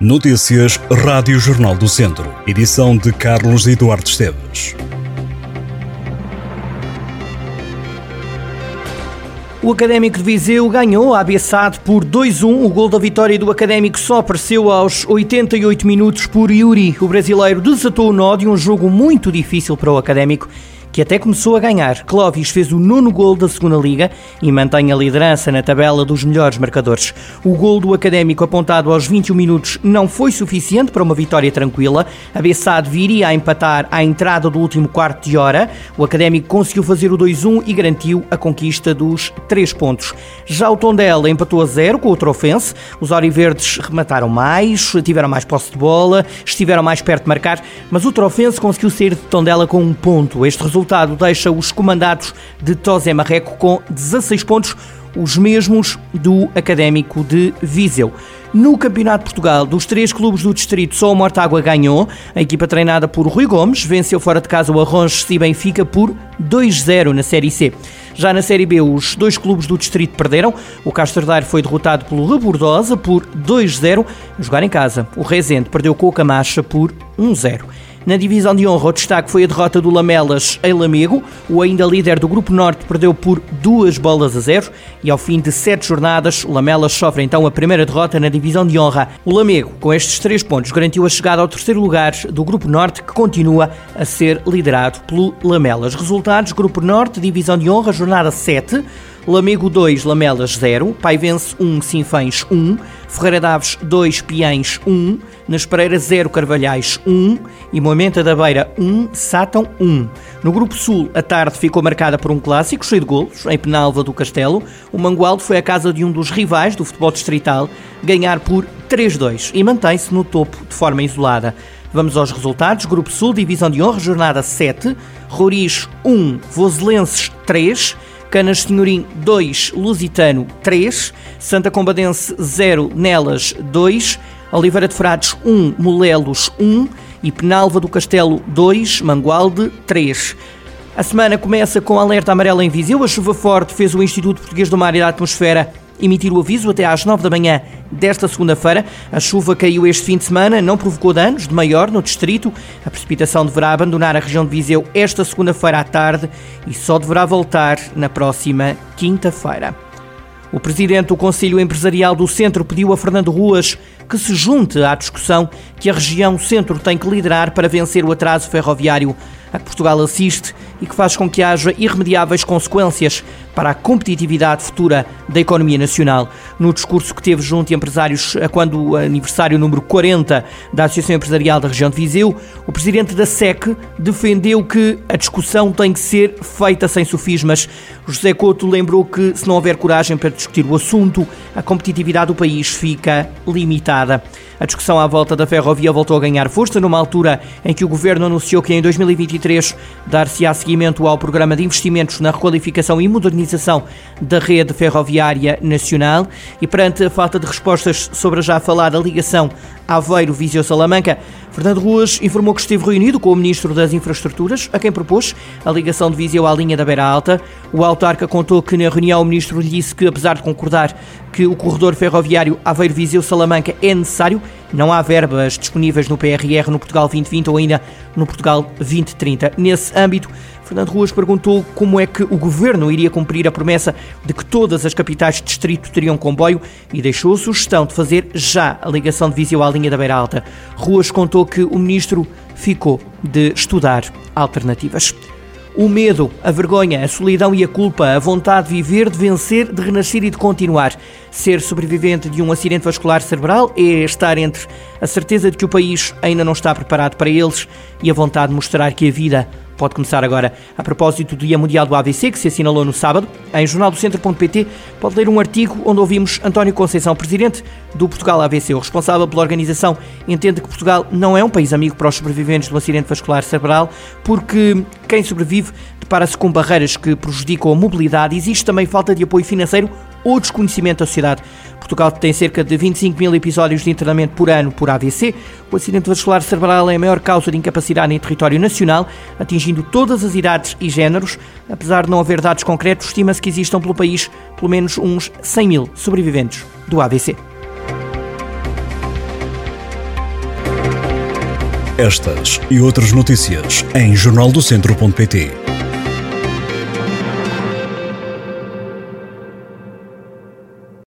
Notícias Rádio Jornal do Centro. Edição de Carlos Eduardo Esteves. O Académico de Viseu ganhou a ABSAD por 2-1. O gol da vitória do Académico só apareceu aos 88 minutos por Yuri. O brasileiro desatou o nó de um jogo muito difícil para o Académico que até começou a ganhar. Clóvis fez o nono gol da segunda Liga e mantém a liderança na tabela dos melhores marcadores. O gol do Académico apontado aos 21 minutos não foi suficiente para uma vitória tranquila. A Bessade viria a empatar à entrada do último quarto de hora. O Académico conseguiu fazer o 2-1 e garantiu a conquista dos 3 pontos. Já o Tondela empatou a zero com o Trofense. Os Oriverdes remataram mais, tiveram mais posse de bola, estiveram mais perto de marcar, mas o Trofense conseguiu sair de Tondela com um ponto. Este resultado resultado deixa os comandados de Tosé Marreco com 16 pontos, os mesmos do Académico de Viseu. No Campeonato de Portugal, dos três clubes do distrito, só o Mortágua ganhou. A equipa treinada por Rui Gomes venceu fora de casa o Arronches e Benfica por 2-0 na Série C. Já na Série B, os dois clubes do distrito perderam. O Castro Daire foi derrotado pelo Rebordosa por 2-0. A jogar em casa, o Rezende perdeu com o Camacha por 1-0. Na divisão de honra, o destaque foi a derrota do Lamelas em Lamego. O ainda líder do Grupo Norte perdeu por duas bolas a zero e ao fim de sete jornadas, o Lamelas sofre então a primeira derrota na divisão de honra. O Lamego, com estes três pontos, garantiu a chegada ao terceiro lugar do Grupo Norte, que continua a ser liderado pelo Lamelas. Resultados: Grupo Norte, divisão de honra, jornada 7. Lamego 2, Lamelas 0, Paivense 1, Sinfães 1, Ferreira Daves 2, Piães 1, Nas Pereiras 0, Carvalhais 1 e Moimenta da Beira 1, Sátão 1. No Grupo Sul, a tarde ficou marcada por um clássico cheio de golos, em Penalva do Castelo. O Mangualdo foi a casa de um dos rivais do futebol distrital, ganhar por 3-2 e mantém-se no topo de forma isolada. Vamos aos resultados. Grupo Sul, Divisão de Honra, jornada 7. Roriz 1, Voselenses 3. Canas Senhorim 2, Lusitano 3, Santa Combadense 0, Nelas 2, Oliveira de Frades 1, Molelos 1 e Penalva do Castelo 2, Mangualde 3. A semana começa com alerta amarelo em Viseu. A chuva forte fez o Instituto Português do Mar e da Atmosfera emitir o aviso até às 9 da manhã desta segunda-feira. A chuva caiu este fim de semana, não provocou danos de maior no distrito. A precipitação deverá abandonar a região de Viseu esta segunda-feira à tarde e só deverá voltar na próxima quinta-feira. O presidente do Conselho Empresarial do Centro pediu a Fernando Ruas que se junte à discussão que a região centro tem que liderar para vencer o atraso ferroviário a que Portugal assiste e que faz com que haja irremediáveis consequências para a competitividade futura da economia nacional. No discurso que teve junto a empresários quando o aniversário número 40 da Associação Empresarial da região de Viseu, o presidente da SEC defendeu que a discussão tem que ser feita sem sofismas. José Couto lembrou que se não houver coragem para discutir o assunto, a competitividade do país fica limitada. A discussão à volta da ferrovia voltou a ganhar força numa altura em que o governo anunciou que em 2023 dar-se-á seguimento ao programa de investimentos na requalificação e modernização da rede ferroviária nacional e perante a falta de respostas sobre a já falada ligação Aveiro-Viseu-Salamanca, Fernando Ruas informou que esteve reunido com o Ministro das Infraestruturas, a quem propôs a ligação de Viseu à linha da Beira Alta. O autarca contou que na reunião o Ministro lhe disse que, apesar de concordar que o corredor ferroviário Aveiro-Viseu-Salamanca é necessário, não há verbas disponíveis no PRR no Portugal 2020 ou ainda no Portugal 2030. Nesse âmbito, Fernando Ruas perguntou como é que o governo iria cumprir a promessa de que todas as capitais de distrito teriam comboio e deixou a sugestão de fazer já a ligação de Viseu à linha da Beira Alta. Ruas contou que o ministro ficou de estudar alternativas. O medo, a vergonha, a solidão e a culpa, a vontade de viver, de vencer, de renascer e de continuar. Ser sobrevivente de um acidente vascular cerebral é estar entre a certeza de que o país ainda não está preparado para eles e a vontade de mostrar que a vida pode começar agora. A propósito do Dia Mundial do AVC, que se assinalou no sábado, em jornaldocentro.pt pode ler um artigo onde ouvimos António Conceição, presidente do Portugal AVC. O responsável pela organização entende que Portugal não é um país amigo para os sobreviventes do acidente vascular cerebral, porque quem sobrevive depara-se com barreiras que prejudicam a mobilidade. Existe também falta de apoio financeiro ou desconhecimento da sociedade. Portugal tem cerca de 25 mil episódios de internamento por ano por AVC. O acidente vascular cerebral é a maior causa de incapacidade em território nacional, atingindo todas as idades e géneros. Apesar de não haver dados concretos, estima-se que existam pelo país pelo menos uns 100 mil sobreviventes do AVC. Estas e outras notícias em jornaldocentro.pt.